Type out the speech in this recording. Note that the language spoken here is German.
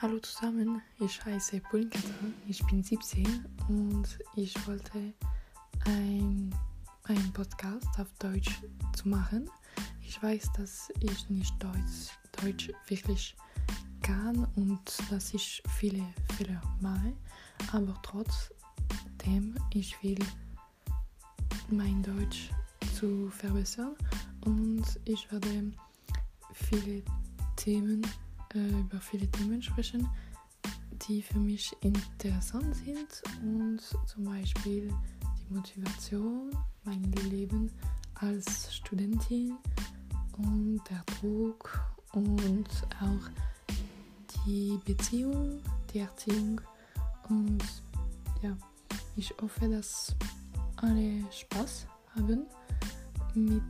Hallo zusammen, ich heiße Paulinkata, ich bin 17 und ich wollte ein, ein Podcast auf Deutsch zu machen. Ich weiß, dass ich nicht Deutsch, Deutsch wirklich kann und dass ich viele Fehler mache, aber trotzdem, ich will mein Deutsch zu verbessern und ich werde viele Themen äh, über viele Themen sprechen, die für mich interessant sind und zum Beispiel die Motivation, mein Leben als Studentin und der Druck und auch die Beziehung, die Erziehung. Und ja, ich hoffe, dass alle Spaß haben mit